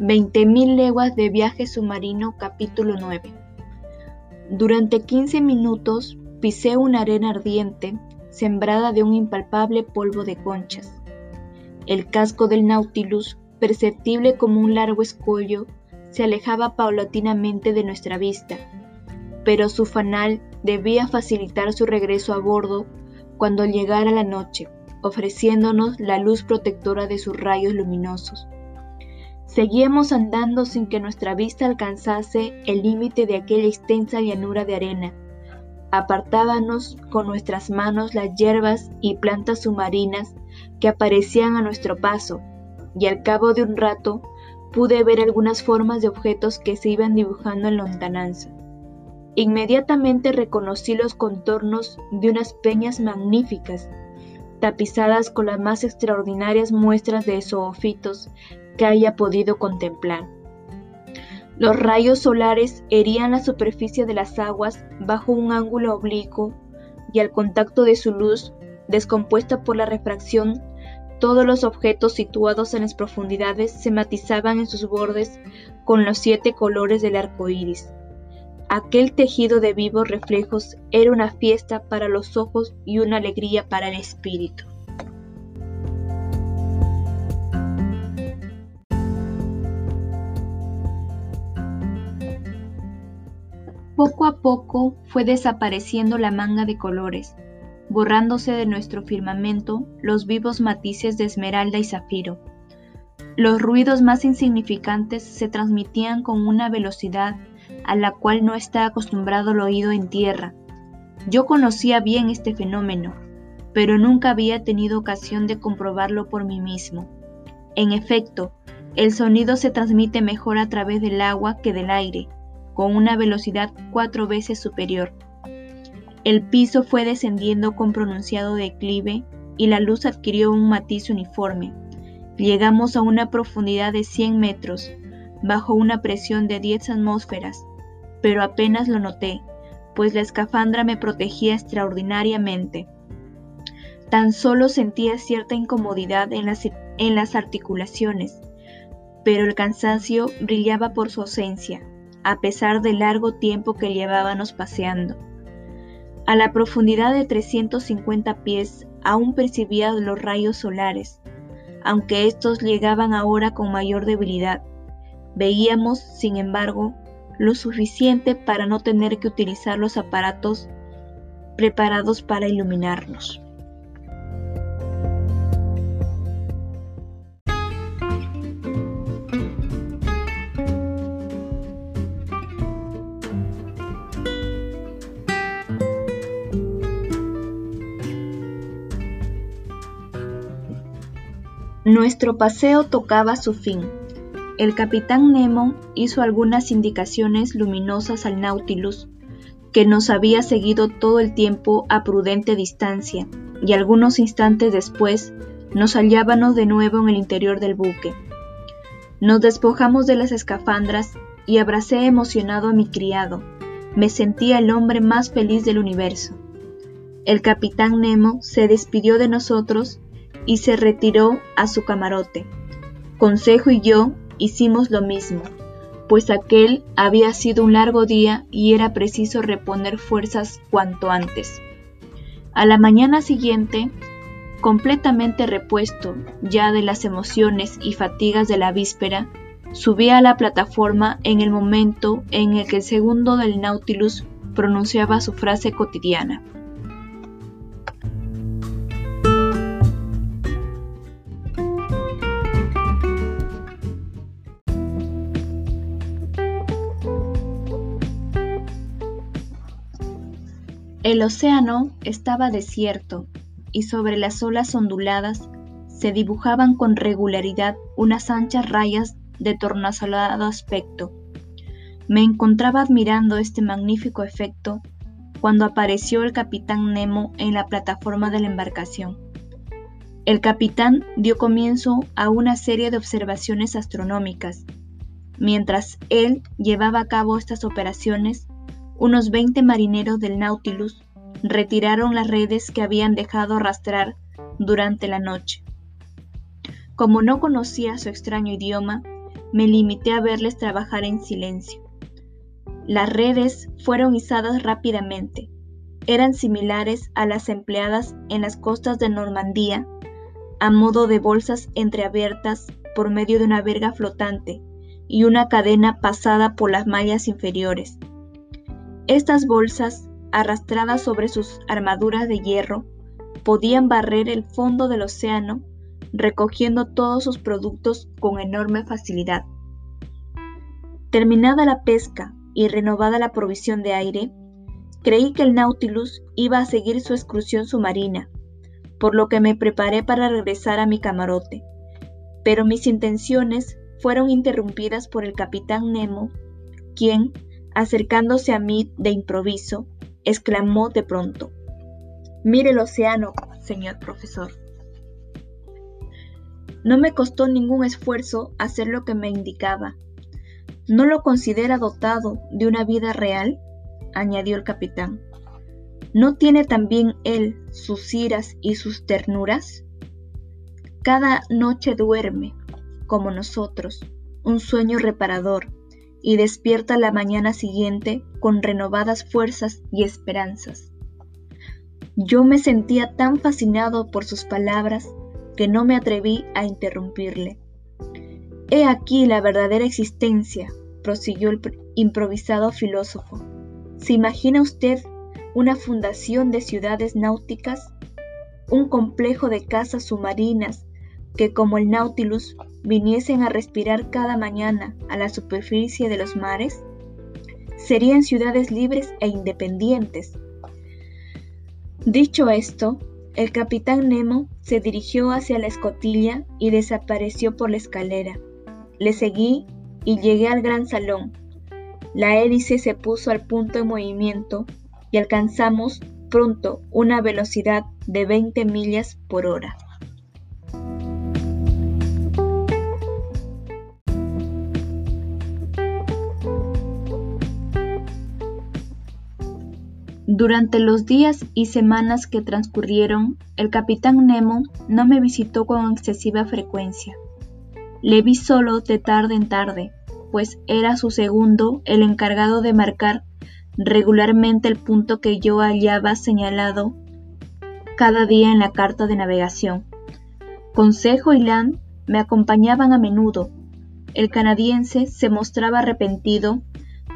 20.000 leguas de viaje submarino capítulo 9 Durante 15 minutos pisé una arena ardiente sembrada de un impalpable polvo de conchas. El casco del Nautilus, perceptible como un largo escollo, se alejaba paulatinamente de nuestra vista, pero su fanal debía facilitar su regreso a bordo cuando llegara la noche, ofreciéndonos la luz protectora de sus rayos luminosos. Seguíamos andando sin que nuestra vista alcanzase el límite de aquella extensa llanura de arena. Apartábamos con nuestras manos las hierbas y plantas submarinas que aparecían a nuestro paso, y al cabo de un rato pude ver algunas formas de objetos que se iban dibujando en lontananza. Inmediatamente reconocí los contornos de unas peñas magníficas, tapizadas con las más extraordinarias muestras de zoofitos que haya podido contemplar. Los rayos solares herían la superficie de las aguas bajo un ángulo oblicuo y al contacto de su luz, descompuesta por la refracción, todos los objetos situados en las profundidades se matizaban en sus bordes con los siete colores del arco iris. Aquel tejido de vivos reflejos era una fiesta para los ojos y una alegría para el espíritu. Poco a poco fue desapareciendo la manga de colores, borrándose de nuestro firmamento los vivos matices de esmeralda y zafiro. Los ruidos más insignificantes se transmitían con una velocidad a la cual no está acostumbrado el oído en tierra. Yo conocía bien este fenómeno, pero nunca había tenido ocasión de comprobarlo por mí mismo. En efecto, el sonido se transmite mejor a través del agua que del aire, con una velocidad cuatro veces superior. El piso fue descendiendo con pronunciado declive y la luz adquirió un matiz uniforme. Llegamos a una profundidad de 100 metros, bajo una presión de 10 atmósferas, pero apenas lo noté, pues la escafandra me protegía extraordinariamente. Tan solo sentía cierta incomodidad en las, en las articulaciones, pero el cansancio brillaba por su ausencia a pesar del largo tiempo que llevábamos paseando. A la profundidad de 350 pies aún percibía los rayos solares, aunque estos llegaban ahora con mayor debilidad. Veíamos, sin embargo, lo suficiente para no tener que utilizar los aparatos preparados para iluminarnos. Nuestro paseo tocaba su fin. El capitán Nemo hizo algunas indicaciones luminosas al Nautilus, que nos había seguido todo el tiempo a prudente distancia, y algunos instantes después nos hallábamos de nuevo en el interior del buque. Nos despojamos de las escafandras y abracé emocionado a mi criado. Me sentía el hombre más feliz del universo. El capitán Nemo se despidió de nosotros y se retiró a su camarote. Consejo y yo hicimos lo mismo, pues aquel había sido un largo día y era preciso reponer fuerzas cuanto antes. A la mañana siguiente, completamente repuesto ya de las emociones y fatigas de la víspera, subí a la plataforma en el momento en el que el segundo del Nautilus pronunciaba su frase cotidiana. El océano estaba desierto y sobre las olas onduladas se dibujaban con regularidad unas anchas rayas de tornasolado aspecto. Me encontraba admirando este magnífico efecto cuando apareció el capitán Nemo en la plataforma de la embarcación. El capitán dio comienzo a una serie de observaciones astronómicas. Mientras él llevaba a cabo estas operaciones, unos 20 marineros del Nautilus retiraron las redes que habían dejado arrastrar durante la noche. Como no conocía su extraño idioma, me limité a verles trabajar en silencio. Las redes fueron izadas rápidamente. Eran similares a las empleadas en las costas de Normandía, a modo de bolsas entreabiertas por medio de una verga flotante y una cadena pasada por las mallas inferiores. Estas bolsas, arrastradas sobre sus armaduras de hierro, podían barrer el fondo del océano recogiendo todos sus productos con enorme facilidad. Terminada la pesca y renovada la provisión de aire, creí que el Nautilus iba a seguir su excursión submarina, por lo que me preparé para regresar a mi camarote. Pero mis intenciones fueron interrumpidas por el capitán Nemo, quien, acercándose a mí de improviso, exclamó de pronto, Mire el océano, señor profesor. No me costó ningún esfuerzo hacer lo que me indicaba. ¿No lo considera dotado de una vida real? añadió el capitán. ¿No tiene también él sus iras y sus ternuras? Cada noche duerme, como nosotros, un sueño reparador, y despierta la mañana siguiente con renovadas fuerzas y esperanzas. Yo me sentía tan fascinado por sus palabras que no me atreví a interrumpirle. He aquí la verdadera existencia, prosiguió el improvisado filósofo. ¿Se imagina usted una fundación de ciudades náuticas? ¿Un complejo de casas submarinas que como el Nautilus viniesen a respirar cada mañana a la superficie de los mares? Serían ciudades libres e independientes. Dicho esto, el capitán Nemo se dirigió hacia la escotilla y desapareció por la escalera. Le seguí y llegué al gran salón. La hélice se puso al punto de movimiento y alcanzamos pronto una velocidad de 20 millas por hora. Durante los días y semanas que transcurrieron, el capitán Nemo no me visitó con excesiva frecuencia. Le vi solo de tarde en tarde, pues era su segundo el encargado de marcar regularmente el punto que yo hallaba señalado cada día en la carta de navegación. Consejo y Land me acompañaban a menudo. El canadiense se mostraba arrepentido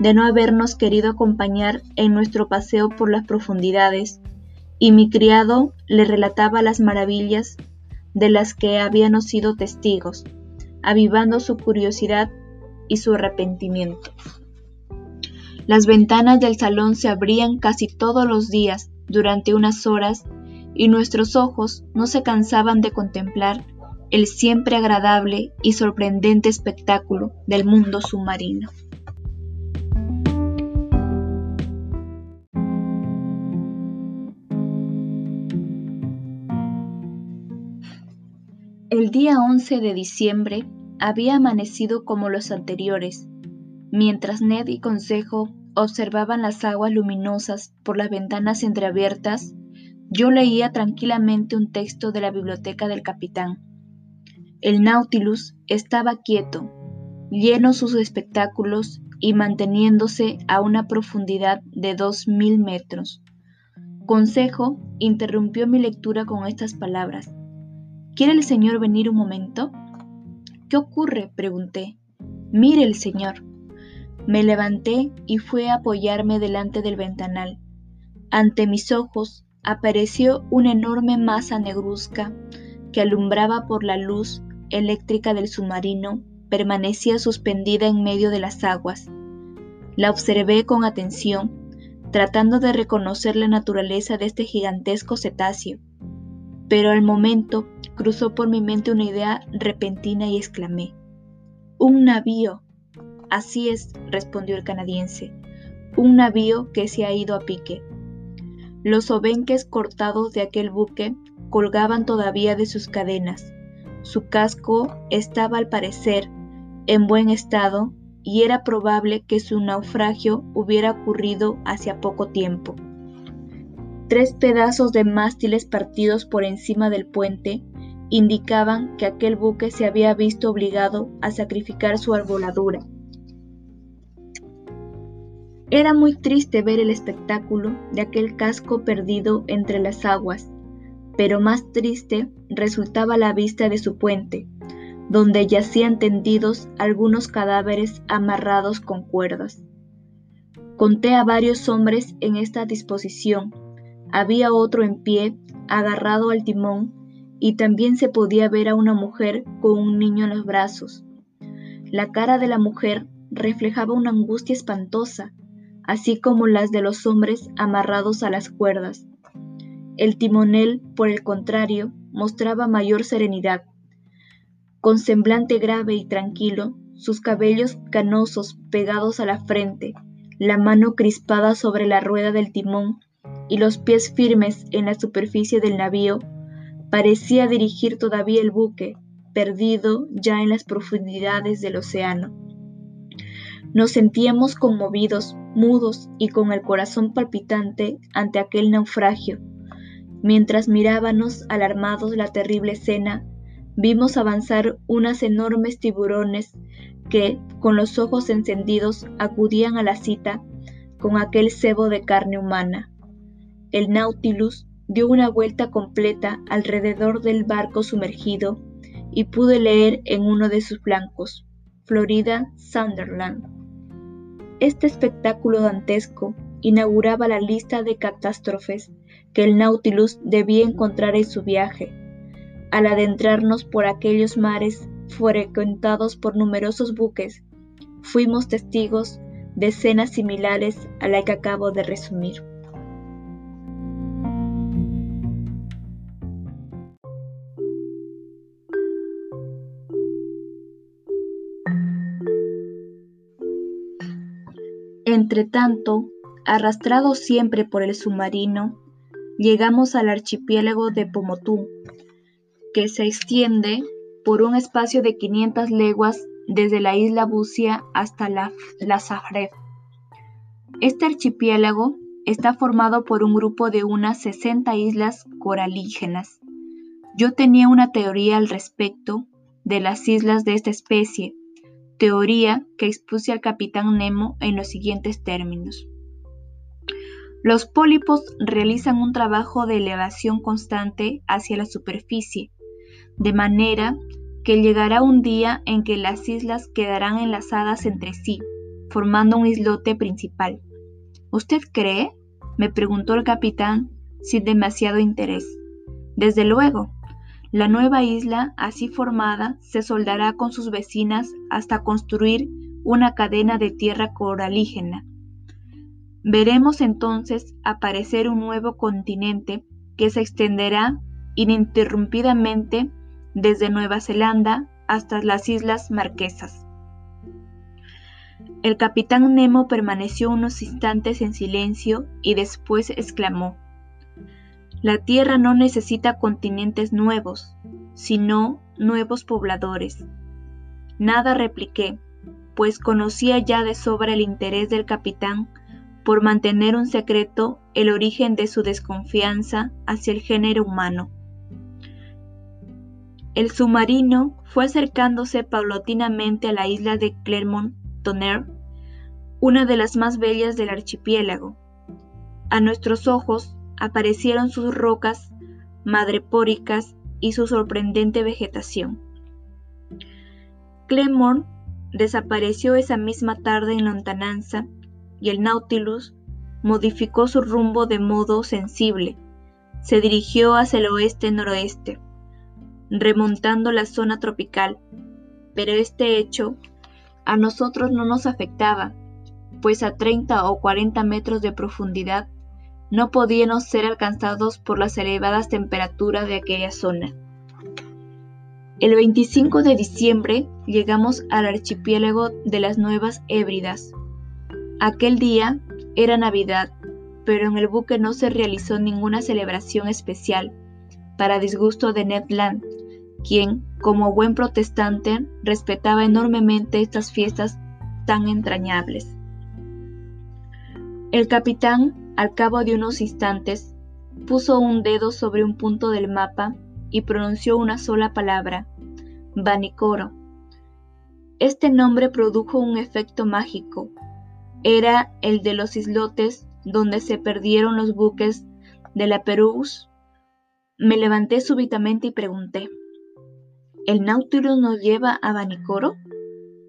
de no habernos querido acompañar en nuestro paseo por las profundidades, y mi criado le relataba las maravillas de las que habíamos sido testigos, avivando su curiosidad y su arrepentimiento. Las ventanas del salón se abrían casi todos los días durante unas horas y nuestros ojos no se cansaban de contemplar el siempre agradable y sorprendente espectáculo del mundo submarino. El día 11 de diciembre había amanecido como los anteriores. Mientras Ned y Consejo observaban las aguas luminosas por las ventanas entreabiertas, yo leía tranquilamente un texto de la biblioteca del capitán. El Nautilus estaba quieto, lleno sus espectáculos y manteniéndose a una profundidad de dos mil metros. Consejo interrumpió mi lectura con estas palabras. ¿Quiere el señor venir un momento? ¿Qué ocurre? pregunté. Mire el señor. Me levanté y fui a apoyarme delante del ventanal. Ante mis ojos apareció una enorme masa negruzca que alumbraba por la luz eléctrica del submarino, permanecía suspendida en medio de las aguas. La observé con atención, tratando de reconocer la naturaleza de este gigantesco cetáceo pero al momento cruzó por mi mente una idea repentina y exclamé, Un navío. Así es, respondió el canadiense, un navío que se ha ido a pique. Los obenques cortados de aquel buque colgaban todavía de sus cadenas. Su casco estaba al parecer en buen estado y era probable que su naufragio hubiera ocurrido hacia poco tiempo. Tres pedazos de mástiles partidos por encima del puente indicaban que aquel buque se había visto obligado a sacrificar su arboladura. Era muy triste ver el espectáculo de aquel casco perdido entre las aguas, pero más triste resultaba la vista de su puente, donde yacían tendidos algunos cadáveres amarrados con cuerdas. Conté a varios hombres en esta disposición. Había otro en pie, agarrado al timón, y también se podía ver a una mujer con un niño en los brazos. La cara de la mujer reflejaba una angustia espantosa, así como las de los hombres amarrados a las cuerdas. El timonel, por el contrario, mostraba mayor serenidad. Con semblante grave y tranquilo, sus cabellos canosos pegados a la frente, la mano crispada sobre la rueda del timón y los pies firmes en la superficie del navío, parecía dirigir todavía el buque, perdido ya en las profundidades del océano. Nos sentíamos conmovidos, mudos y con el corazón palpitante ante aquel naufragio. Mientras mirábamos alarmados la terrible escena, vimos avanzar unas enormes tiburones que, con los ojos encendidos, acudían a la cita con aquel cebo de carne humana. El Nautilus dio una vuelta completa alrededor del barco sumergido y pude leer en uno de sus flancos, Florida Sunderland. Este espectáculo dantesco inauguraba la lista de catástrofes que el Nautilus debía encontrar en su viaje. Al adentrarnos por aquellos mares frecuentados por numerosos buques, fuimos testigos de escenas similares a la que acabo de resumir. Entretanto, arrastrados siempre por el submarino, llegamos al archipiélago de Pomotú, que se extiende por un espacio de 500 leguas desde la isla Bucia hasta la, la Este archipiélago está formado por un grupo de unas 60 islas coralígenas. Yo tenía una teoría al respecto de las islas de esta especie, teoría que expuse al capitán Nemo en los siguientes términos. Los pólipos realizan un trabajo de elevación constante hacia la superficie, de manera que llegará un día en que las islas quedarán enlazadas entre sí, formando un islote principal. ¿Usted cree? me preguntó el capitán sin demasiado interés. Desde luego, la nueva isla, así formada, se soldará con sus vecinas hasta construir una cadena de tierra coralígena. Veremos entonces aparecer un nuevo continente que se extenderá ininterrumpidamente desde Nueva Zelanda hasta las Islas Marquesas. El capitán Nemo permaneció unos instantes en silencio y después exclamó, la Tierra no necesita continentes nuevos, sino nuevos pobladores. Nada repliqué, pues conocía ya de sobra el interés del capitán por mantener un secreto el origen de su desconfianza hacia el género humano. El submarino fue acercándose paulatinamente a la isla de Clermont-Tonnerre, una de las más bellas del archipiélago. A nuestros ojos aparecieron sus rocas madrepóricas y su sorprendente vegetación. Clermont desapareció esa misma tarde en lontananza y el Nautilus modificó su rumbo de modo sensible. Se dirigió hacia el oeste-noroeste, remontando la zona tropical, pero este hecho a nosotros no nos afectaba, pues a 30 o 40 metros de profundidad no podían ser alcanzados por las elevadas temperaturas de aquella zona. El 25 de diciembre llegamos al archipiélago de las Nuevas Hébridas. Aquel día era Navidad, pero en el buque no se realizó ninguna celebración especial, para disgusto de Ned Land, quien, como buen protestante, respetaba enormemente estas fiestas tan entrañables. El capitán al cabo de unos instantes, puso un dedo sobre un punto del mapa y pronunció una sola palabra, Vanicoro. Este nombre produjo un efecto mágico. Era el de los islotes donde se perdieron los buques de la Perús. Me levanté súbitamente y pregunté, ¿El Nautilus nos lleva a Vanicoro?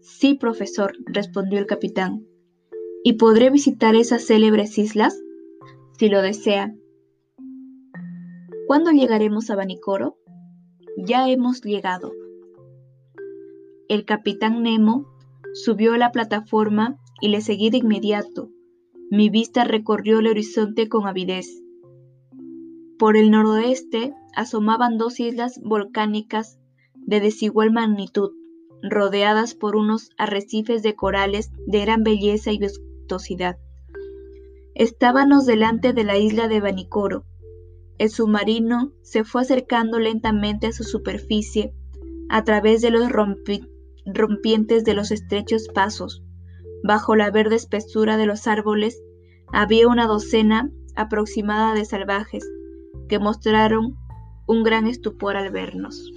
Sí, profesor, respondió el capitán. ¿Y podré visitar esas célebres islas? Si lo desea. ¿Cuándo llegaremos a Vanicoro? Ya hemos llegado. El capitán Nemo subió a la plataforma y le seguí de inmediato. Mi vista recorrió el horizonte con avidez. Por el noroeste asomaban dos islas volcánicas de desigual magnitud, rodeadas por unos arrecifes de corales de gran belleza y vistosidad. Estábamos delante de la isla de Vanicoro. El submarino se fue acercando lentamente a su superficie a través de los rompientes de los estrechos pasos. Bajo la verde espesura de los árboles había una docena aproximada de salvajes que mostraron un gran estupor al vernos.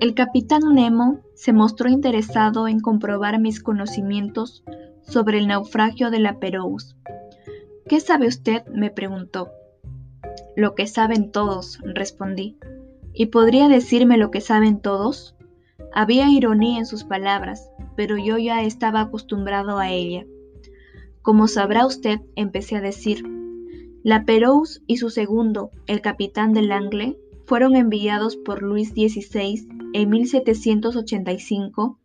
El capitán Nemo se mostró interesado en comprobar mis conocimientos sobre el naufragio de la Perous. ¿Qué sabe usted? me preguntó. Lo que saben todos, respondí. ¿Y podría decirme lo que saben todos? Había ironía en sus palabras, pero yo ya estaba acostumbrado a ella. Como sabrá usted, empecé a decir, la Perous y su segundo, el capitán del Angle, fueron enviados por Luis XVI en 1785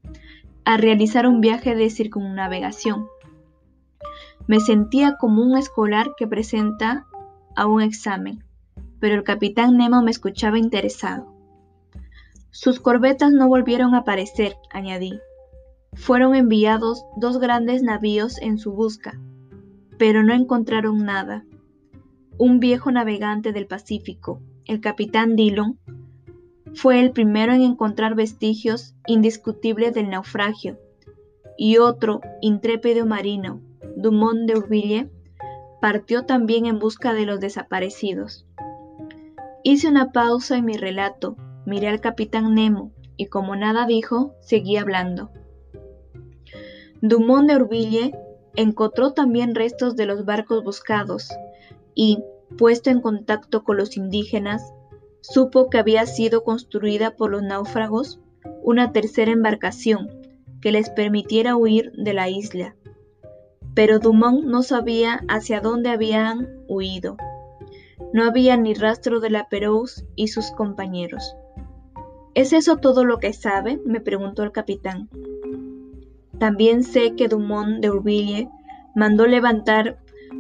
a realizar un viaje de circunnavegación. Me sentía como un escolar que presenta a un examen, pero el capitán Nemo me escuchaba interesado. Sus corbetas no volvieron a aparecer, añadí. Fueron enviados dos grandes navíos en su busca, pero no encontraron nada. Un viejo navegante del Pacífico, el capitán Dillon, fue el primero en encontrar vestigios indiscutibles del naufragio, y otro intrépido marino, Dumont de Urville, partió también en busca de los desaparecidos. Hice una pausa en mi relato, miré al capitán Nemo y como nada dijo, seguí hablando. Dumont de Urville encontró también restos de los barcos buscados y, puesto en contacto con los indígenas, supo que había sido construida por los náufragos una tercera embarcación que les permitiera huir de la isla. Pero Dumont no sabía hacia dónde habían huido. No había ni rastro de la Perous y sus compañeros. ¿Es eso todo lo que sabe? me preguntó el capitán. También sé que Dumont de Urville mandó levantar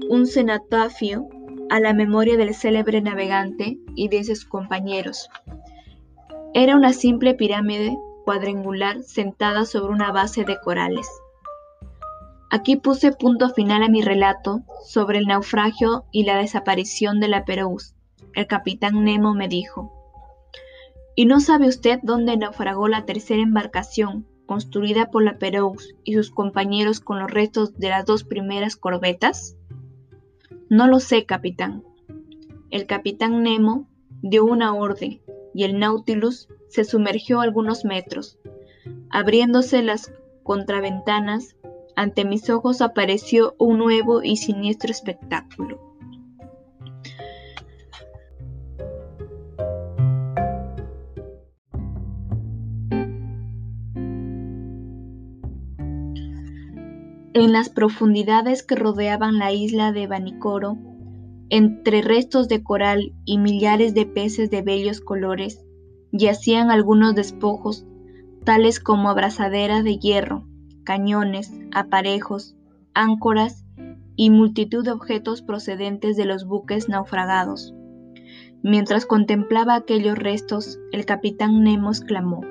un cenotafio a la memoria del célebre navegante y de sus compañeros. Era una simple pirámide cuadrangular sentada sobre una base de corales. Aquí puse punto final a mi relato sobre el naufragio y la desaparición de la Perous. El capitán Nemo me dijo, ¿Y no sabe usted dónde naufragó la tercera embarcación construida por la Perous y sus compañeros con los restos de las dos primeras corbetas? No lo sé, capitán. El capitán Nemo dio una orden y el Nautilus se sumergió algunos metros. Abriéndose las contraventanas, ante mis ojos apareció un nuevo y siniestro espectáculo. En las profundidades que rodeaban la isla de Vanicoro, entre restos de coral y millares de peces de bellos colores, yacían algunos despojos, tales como abrazaderas de hierro, cañones, aparejos, áncoras y multitud de objetos procedentes de los buques naufragados. Mientras contemplaba aquellos restos, el capitán Nemo exclamó: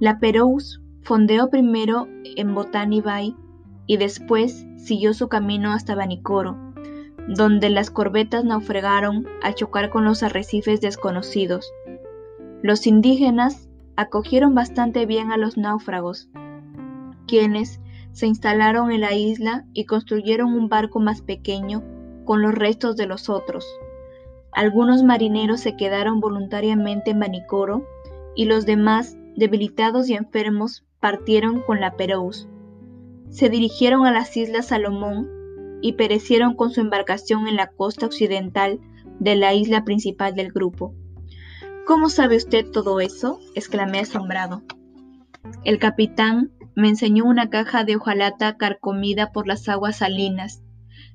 La Perous fondeó primero en Botany Bay y después siguió su camino hasta Vanicoro, donde las corbetas naufragaron al chocar con los arrecifes desconocidos. Los indígenas acogieron bastante bien a los náufragos, quienes se instalaron en la isla y construyeron un barco más pequeño con los restos de los otros. Algunos marineros se quedaron voluntariamente en Vanicoro y los demás, debilitados y enfermos, partieron con la Perous. Se dirigieron a las Islas Salomón y perecieron con su embarcación en la costa occidental de la isla principal del grupo. ¿Cómo sabe usted todo eso? exclamé asombrado. El capitán me enseñó una caja de hojalata carcomida por las aguas salinas.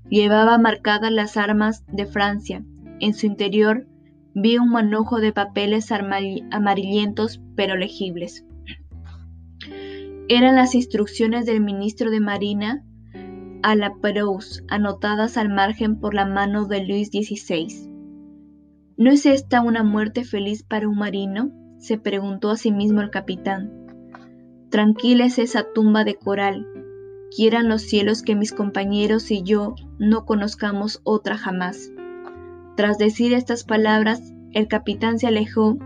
Llevaba marcadas las armas de Francia. En su interior vi un manojo de papeles amarillentos pero legibles. Eran las instrucciones del ministro de Marina a la Perouse, anotadas al margen por la mano de Luis XVI. ¿No es esta una muerte feliz para un marino? se preguntó a sí mismo el capitán. Tranquila es esa tumba de coral. Quieran los cielos que mis compañeros y yo no conozcamos otra jamás. Tras decir estas palabras, el capitán se alejó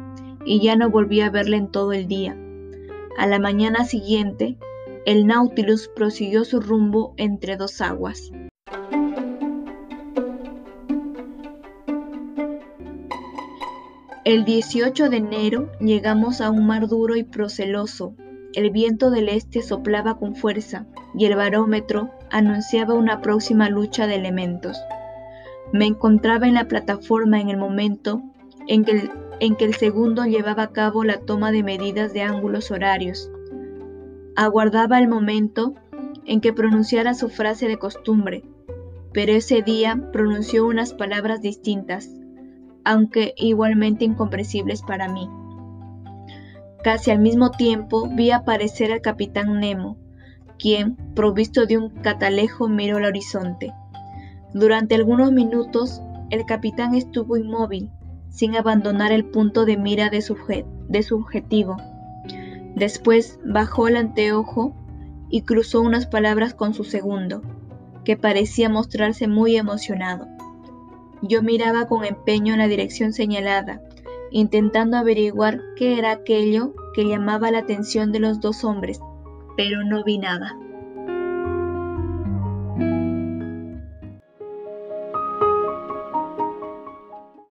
y ya no volví a verle en todo el día. A la mañana siguiente, el Nautilus prosiguió su rumbo entre dos aguas. El 18 de enero llegamos a un mar duro y proceloso, el viento del este soplaba con fuerza y el barómetro anunciaba una próxima lucha de elementos. Me encontraba en la plataforma en el momento en que el, en que el segundo llevaba a cabo la toma de medidas de ángulos horarios. Aguardaba el momento en que pronunciara su frase de costumbre, pero ese día pronunció unas palabras distintas, aunque igualmente incomprensibles para mí. Casi al mismo tiempo vi aparecer al capitán Nemo, quien, provisto de un catalejo, miró al horizonte. Durante algunos minutos, el capitán estuvo inmóvil, sin abandonar el punto de mira de su, objetivo. Después bajó el anteojo y cruzó unas palabras con su segundo, que parecía mostrarse muy emocionado. Yo miraba con empeño en la dirección señalada, intentando averiguar qué era aquello que llamaba la atención de los dos hombres, pero no vi nada.